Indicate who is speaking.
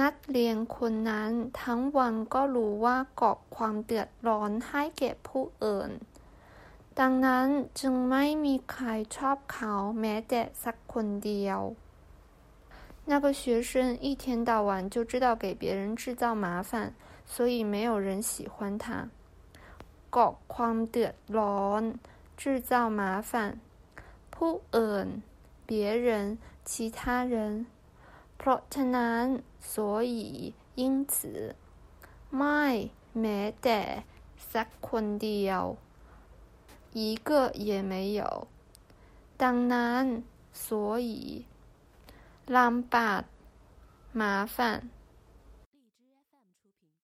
Speaker 1: นักเรียนคนนั้นทั้งวันก็รู้ว่าก่อความเดือดร้อนให้แก่ผู้อื่น ดังนั้นจึงไม่มีใครชอบเขาแม้แต่สักคนเดียว那个学生一天到晚就知道给别人制造麻烦，所以没有人喜欢他。ก่อความเดือดร้อน 制造麻烦ผู้อื่น别人其他人 เพราะฉะนั้น 所以因此ไม่แม้แต่สักคนเดียว一个也没有ดังนั้น所以ลำบาก麻烦